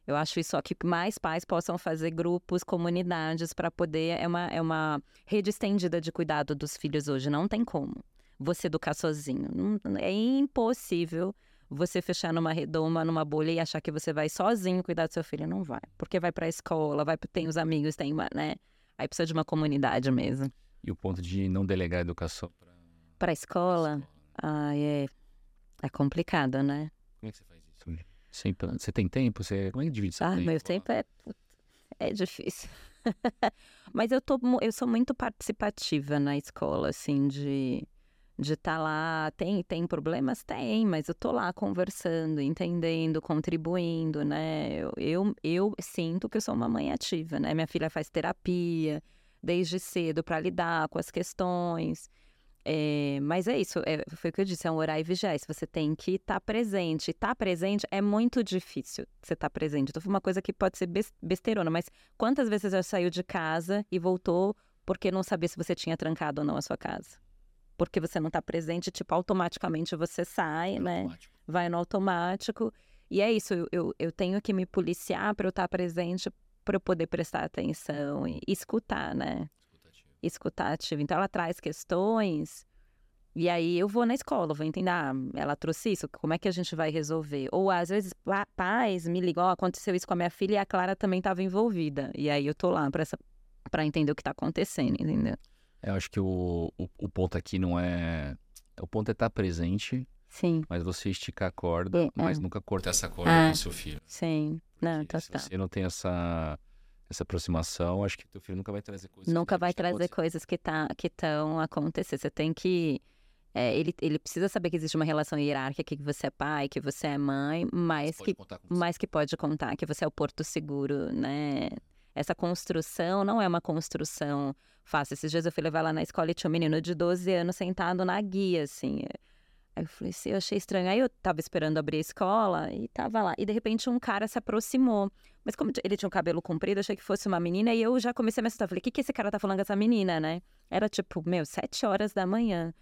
B: Eu acho isso ó, que mais pais possam fazer grupos, comunidades para poder. É uma, é uma rede estendida de cuidado dos filhos hoje. Não tem como você educar sozinho. Não- é impossível você fechar numa redoma, numa bolha e achar que você vai sozinho cuidar do seu filho. Não vai. Porque vai para a escola, vai, tem os amigos, tem uma, né? Aí precisa de uma comunidade mesmo.
A: E o ponto de não delegar a educação para
B: Para a escola. Ai, é, é complicado, né?
A: Como é que você faz isso? Sempre, você tem tempo? Você, como é que divide seu
B: Ah,
A: tempo?
B: meu tempo é, é difícil. Mas eu, tô, eu sou muito participativa na escola, assim, de de estar lá. Tem, tem problemas? Tem, mas eu tô lá conversando, entendendo, contribuindo, né? Eu, eu, eu sinto que eu sou uma mãe ativa, né? Minha filha faz terapia desde cedo para lidar com as questões. É, mas é isso, é, foi o que eu disse, é um orar e vigiar. Você tem que estar presente. Estar presente é muito difícil você estar presente. Então, foi uma coisa que pode ser bes- besteirona, mas quantas vezes você saiu de casa e voltou porque não sabia se você tinha trancado ou não a sua casa? Porque você não está presente, tipo, automaticamente você sai, né?
A: Automático.
B: vai no automático. E é isso, eu, eu, eu tenho que me policiar para eu estar presente, para eu poder prestar atenção e escutar, né?
A: Escutativo.
B: Escutar ativo. Então, ela traz questões, e aí eu vou na escola, vou entender, ah, ela trouxe isso, como é que a gente vai resolver? Ou às vezes, pa- pais me ligam, ó, aconteceu isso com a minha filha e a Clara também estava envolvida. E aí eu tô lá para essa para entender o que está acontecendo, entendeu?
A: É, eu acho que o, o, o ponto aqui não é. O ponto é estar presente,
B: Sim,
A: mas você esticar a corda,
B: É,
A: mas
B: é.
A: nunca cortar essa corda
B: É.
A: com seu filho.
B: sim. Não,
A: Porque se
B: total.
A: você não tem essa, essa aproximação, acho que teu filho nunca vai trazer coisas.
B: Nunca vai
A: tá
B: trazer coisas que tá, que estão acontecendo. Você tem que. é, ele, ele precisa saber que existe uma relação hierárquica, que você é pai, que você é mãe, mas que, mas que pode contar, que você é o porto seguro, né? Essa construção não é uma construção fácil. Esses dias eu fui levar lá na escola e tinha um menino de 12 anos sentado na guia, assim. Aí eu falei assim, eu achei estranho. Aí eu tava esperando abrir a escola e tava lá. E de repente um cara se aproximou. Mas como ele tinha um cabelo comprido, achei que fosse uma menina. E eu já comecei a me assustar. Falei, o que, que esse cara tá falando com essa menina, né? Era tipo, meu, sete horas da manhã.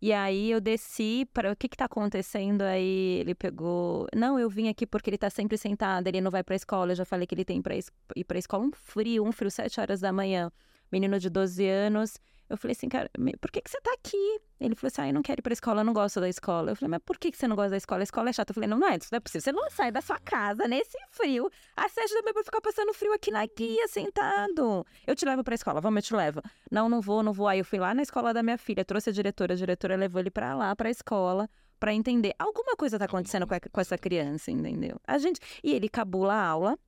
B: E aí eu desci para o que que tá acontecendo? Aí ele pegou, não, eu vim aqui porque ele tá sempre sentado, ele não vai para escola. Eu já falei que ele tem para ir para escola um frio, um frio sete horas da manhã. Menino de 12 anos. Eu falei assim, cara, por que, que você tá aqui? Ele falou assim, ah, eu não quero ir pra escola, eu não gosto da escola. Eu falei, mas por que, que você não gosta da escola? A escola é chata. Eu falei, não, não é, isso não é possível. Você não sai da sua casa nesse frio, às sete da manhã pra ficar passando frio aqui na guia, sentado. Eu te levo pra escola, vamos, eu te levo. Não, não vou, não vou. Aí eu fui lá na escola da minha filha, trouxe a diretora, a diretora levou ele pra lá, pra escola para entender alguma coisa tá acontecendo com, a, com, essa criança, entendeu? A gente e ele cabula a aula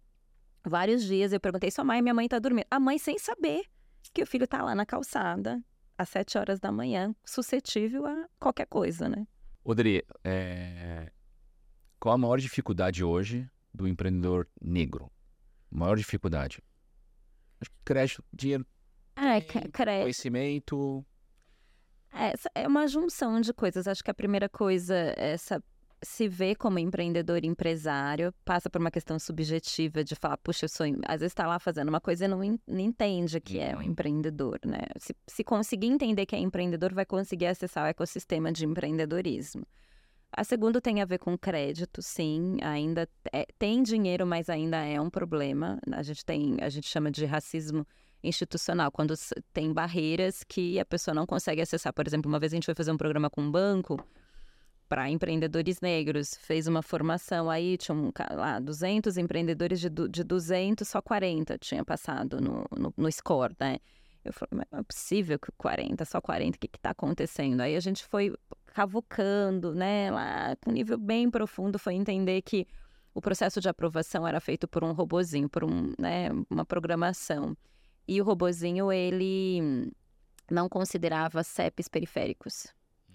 B: vários dias. Eu perguntei sua mãe, minha mãe tá dormindo. A mãe sem saber que o filho tá lá na calçada às sete horas da manhã, suscetível a qualquer coisa, né?
A: Odri, é... qual a maior dificuldade hoje do empreendedor negro? Maior dificuldade? Acho que crédito, dinheiro,
B: é, crédito.
A: conhecimento.
B: É, é uma junção de coisas. Acho que a primeira coisa é essa se vê como empreendedor empresário, passa por uma questão subjetiva de falar, puxa, eu sou. Às vezes está lá fazendo uma coisa e não, não entende que é um uhum. empreendedor, né? Se, se conseguir entender que é empreendedor, vai conseguir acessar o ecossistema de empreendedorismo. A segunda tem a ver com crédito, sim, ainda é, tem dinheiro, mas ainda é um problema. A gente tem, a gente chama de racismo institucional, quando tem barreiras que a pessoa não consegue acessar. Por exemplo, uma vez a gente foi fazer um programa com um banco, para empreendedores negros, fez uma formação aí, tinha um, lá 200 empreendedores de, de 200, só 40 tinha passado no, no, no score, né? Eu falei, mas não é possível que 40, só 40, o que está acontecendo? Aí a gente foi cavucando, né, lá com um nível bem profundo, foi entender que o processo de aprovação era feito por um robozinho, por um, né, uma programação. E o robozinho, ele não considerava CEPs periféricos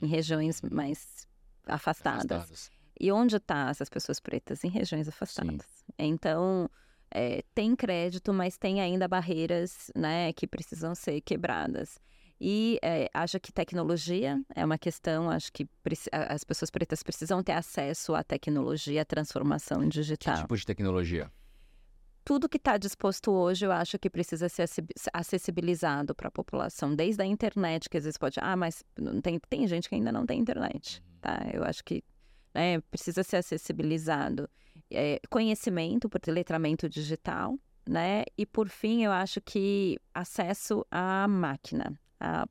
B: em regiões mais afastadas. afastadas. E onde estão essas pessoas pretas? Em regiões afastadas. Sim. Então, é, tem crédito, mas tem ainda barreiras né, que precisam ser quebradas. E é, acho que tecnologia é uma questão, acho que as pessoas pretas precisam ter acesso à tecnologia, à transformação digital.
A: Que tipo de tecnologia?
B: Tudo que está disposto hoje, eu acho que precisa ser acessibilizado para a população, desde a internet, que às vezes pode. Ah, mas tem, tem gente que ainda não tem internet tá? Eu acho que né, precisa ser acessibilizado. É, conhecimento por letramento digital, né? E por fim, eu acho que acesso à máquina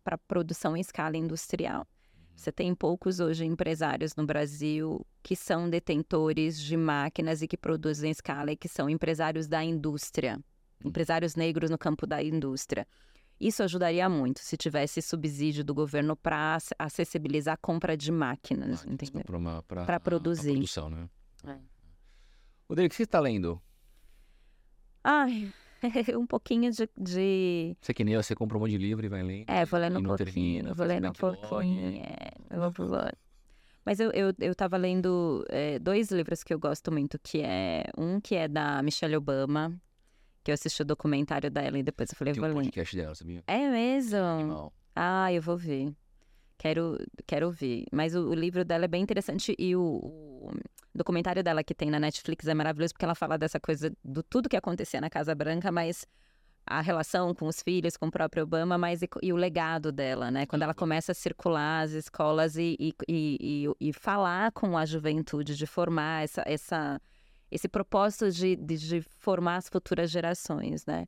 B: para produção em escala industrial. Você tem poucos hoje empresários no Brasil que são detentores de máquinas e que produzem em escala e que são empresários da indústria, empresários negros no campo da indústria. Isso ajudaria muito se tivesse subsídio do governo para acessibilizar a compra de máquinas, ah, entendeu? Para produzir.
A: produção, né? É. Rodrigo, o que você está lendo?
B: Ai, um pouquinho de, de...
A: Você que nem eu, você compra um monte de livro e vai lendo.
B: É, vou lendo um pouquinho, termina, vou lendo um pouquinho, é, eu vou pro Mas eu, eu, eu tava lendo é, dois livros que eu gosto muito, que é um que é da Michelle Obama, que eu assisti o documentário dela e depois eu falei,
A: Tem
B: vou
A: um podcast dela, sabia?
B: É mesmo? ah, eu vou ver. Quero, quero ver. Mas o, o livro dela é bem interessante e o, o, documentário dela que tem na Netflix é maravilhoso porque ela fala dessa coisa do tudo que acontecia na Casa Branca, mas a relação com os filhos, com o próprio Obama, mas e, e o legado dela, né? Quando ela começa a circular as escolas e, e, e, e falar com a juventude, de formar essa, essa esse propósito de, de, de, formar as futuras gerações, né?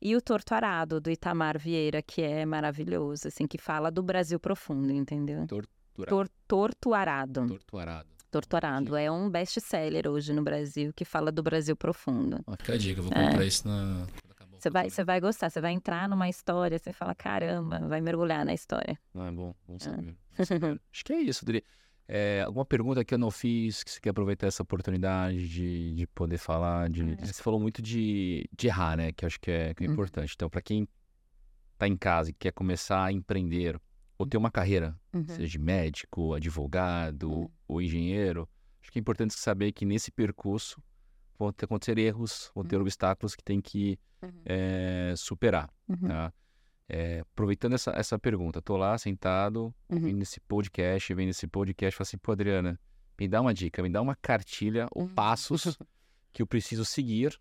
B: E o Torto Arado, do Itamar Vieira, que é maravilhoso, assim, que fala do Brasil profundo, entendeu?
A: Torturado. Tor, torto Arado.
B: Torto Arado. É um best-seller hoje no Brasil, que fala do Brasil profundo.
A: Ó, fica a dica, eu vou comprar é. isso na...
B: Você vai, você vai gostar, você vai entrar numa história, você fala, caramba, vai mergulhar na história.
A: Ah, é bom, bom saber. É. Acho que é isso, Dri. É, alguma pergunta que eu não fiz, que você quer aproveitar essa oportunidade de, de poder falar? De, é. Você falou muito de, de errar, né? Que acho que é, que é uhum. importante. Então, para quem está em casa e quer começar a empreender ou ter uma carreira, uhum. seja de médico, advogado uhum. ou engenheiro, acho que é importante saber que nesse percurso vão ter, acontecer erros, vão ter uhum. obstáculos que tem que é, superar. Uhum. Tá? É, aproveitando essa, essa pergunta, tô lá sentado, uhum. vendo esse podcast, vendo esse podcast, falo assim, pô, Adriana, me dá uma dica, me dá uma cartilha ou uhum. passos que eu preciso seguir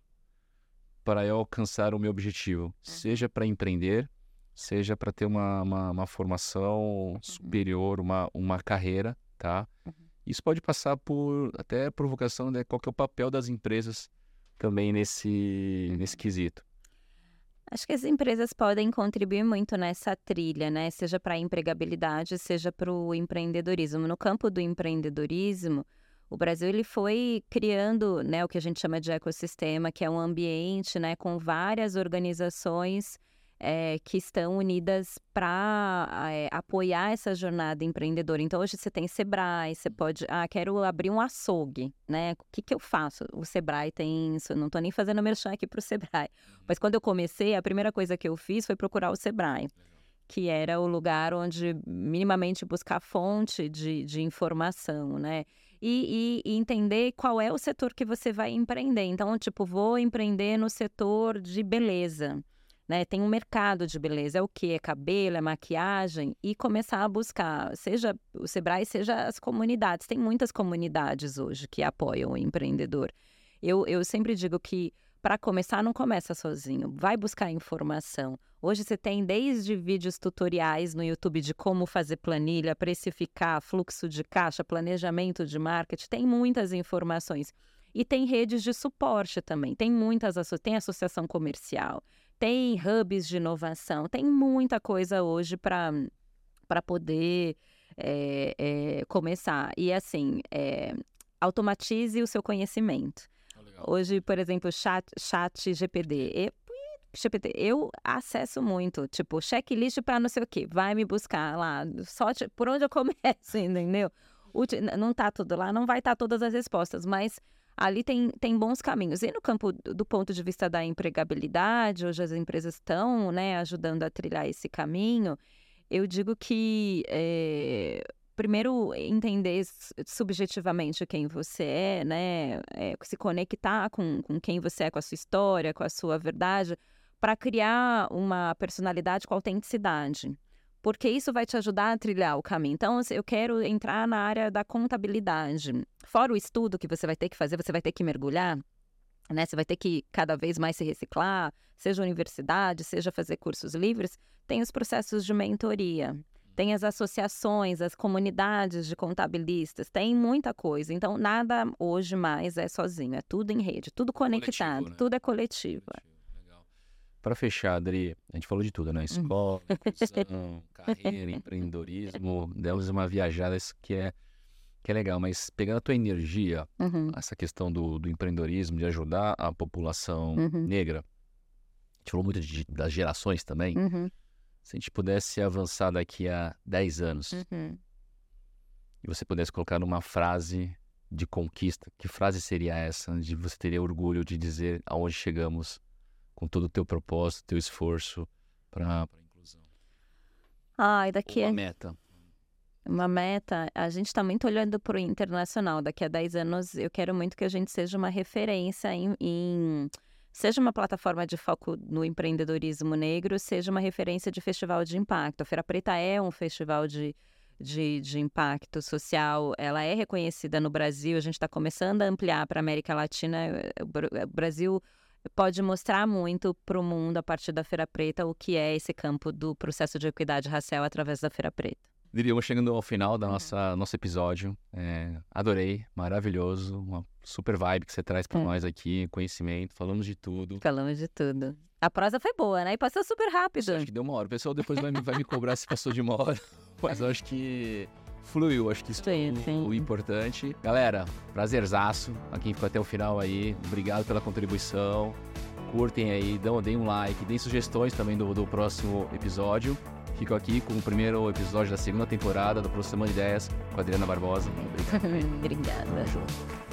A: para eu alcançar o meu objetivo, uhum. seja para empreender, seja para ter uma, uma, uma formação superior, uma, uma carreira, tá?
B: Uhum.
A: Isso pode passar por até provocação, né? Qual que é o papel das empresas também nesse, nesse quesito?
B: Acho que as empresas podem contribuir muito nessa trilha, né? Seja para a empregabilidade, seja para o empreendedorismo. No campo do empreendedorismo, o Brasil ele foi criando, né, o que a gente chama de ecossistema, que é um ambiente, né, com várias organizações é, que estão unidas para é, apoiar essa jornada empreendedora. Então, hoje você tem Sebrae, você pode. Ah, quero abrir um açougue, né? O que, que eu faço? O Sebrae tem isso. Não estou nem fazendo merchan aqui para o Sebrae. Uhum. Mas quando eu comecei, a primeira coisa que eu fiz foi procurar o Sebrae. Que era o lugar onde minimamente buscar fonte de, de informação, né? E, e, e, entender qual é o setor que você vai empreender. Então, tipo, vou empreender no setor de beleza né? Tem um mercado de beleza, é o que? É cabelo, é maquiagem, e começar a buscar, seja o Sebrae, seja as comunidades. Tem muitas comunidades hoje que apoiam o empreendedor. Eu, eu sempre digo que para começar, não começa sozinho. Vai buscar informação. Hoje você tem desde vídeos tutoriais no YouTube de como fazer planilha, precificar, fluxo de caixa, planejamento de marketing. Tem muitas informações. E tem redes de suporte também. Tem muitas, tem associação comercial, tem hubs de inovação, tem muita coisa hoje para poder é, é, começar. E assim, é, automatize o seu conhecimento. Oh, hoje, por exemplo, chat, chat GPD. Eu, GPT, eu acesso muito, tipo, checklist para não sei o quê, vai me buscar lá, só por onde eu começo, entendeu? Não tá tudo lá, não vai estar tá todas as respostas, mas ali tem, tem bons caminhos. E no campo do ponto de vista da empregabilidade, hoje as empresas estão né, ajudando a trilhar esse caminho, eu digo que é, primeiro entender subjetivamente quem você é, né? É, se conectar com, com quem você é, com a sua história, com a sua verdade, para criar uma personalidade com autenticidade porque isso vai te ajudar a trilhar o caminho. Então, eu quero entrar na área da contabilidade. Fora o estudo que você vai ter que fazer, você vai ter que mergulhar, né? Você vai ter que cada vez mais se reciclar, seja universidade, seja fazer cursos livres. Tem os processos de mentoria, tem as associações, as comunidades de contabilistas, tem muita coisa. Então, nada hoje mais é sozinho, é tudo em rede, tudo conectado, coletivo, né? tudo é coletivo. coletivo.
A: Para fechar, Adri, a gente falou de tudo, né? Hum. Escola, profissão, carreira, empreendedorismo. Demos uma viajada que é, que é legal, mas pegando a tua energia, uhum. essa questão do, do empreendedorismo, de ajudar a população uhum. negra, a gente falou muito de, das gerações também. Uhum. Se a gente pudesse avançar daqui a 10 anos uhum. e você pudesse colocar numa frase de conquista, que frase seria essa? De você teria orgulho de dizer aonde chegamos com todo o teu propósito, teu esforço para a inclusão?
B: Ai, daqui
A: Ou uma é... meta.
B: Uma meta, a gente está muito olhando para o internacional. Daqui a 10 anos, eu quero muito que a gente seja uma referência em, em seja uma plataforma de foco no empreendedorismo negro, seja uma referência de festival de impacto. A Feira Preta é um festival de, de, de impacto social, ela é reconhecida no Brasil, a gente está começando a ampliar para a América Latina. O Brasil pode mostrar muito para o mundo, a partir da Feira Preta, o que é esse campo do processo de equidade racial através da Feira Preta.
A: Diríamos chegando ao final da uhum. nossa nosso episódio. É, adorei, maravilhoso, uma super vibe que você traz para é. nós aqui, conhecimento, falamos de tudo.
B: Falamos de tudo. A prosa foi boa, né? E passou super rápido.
A: Acho que deu uma hora. O pessoal depois vai, vai me cobrar se passou de uma hora. Mas eu acho que fluiu, acho que isso sim, é o, o, importante. Galera, prazerzaço a quem ficou até o final aí. Obrigado pela contribuição. Curtem aí, dão, deem um like, deem sugestões também do, do próximo episódio. Fico aqui com o primeiro episódio da segunda temporada do Aproximando Ideias com a Adriana Barbosa.
B: Obrigado. Obrigada.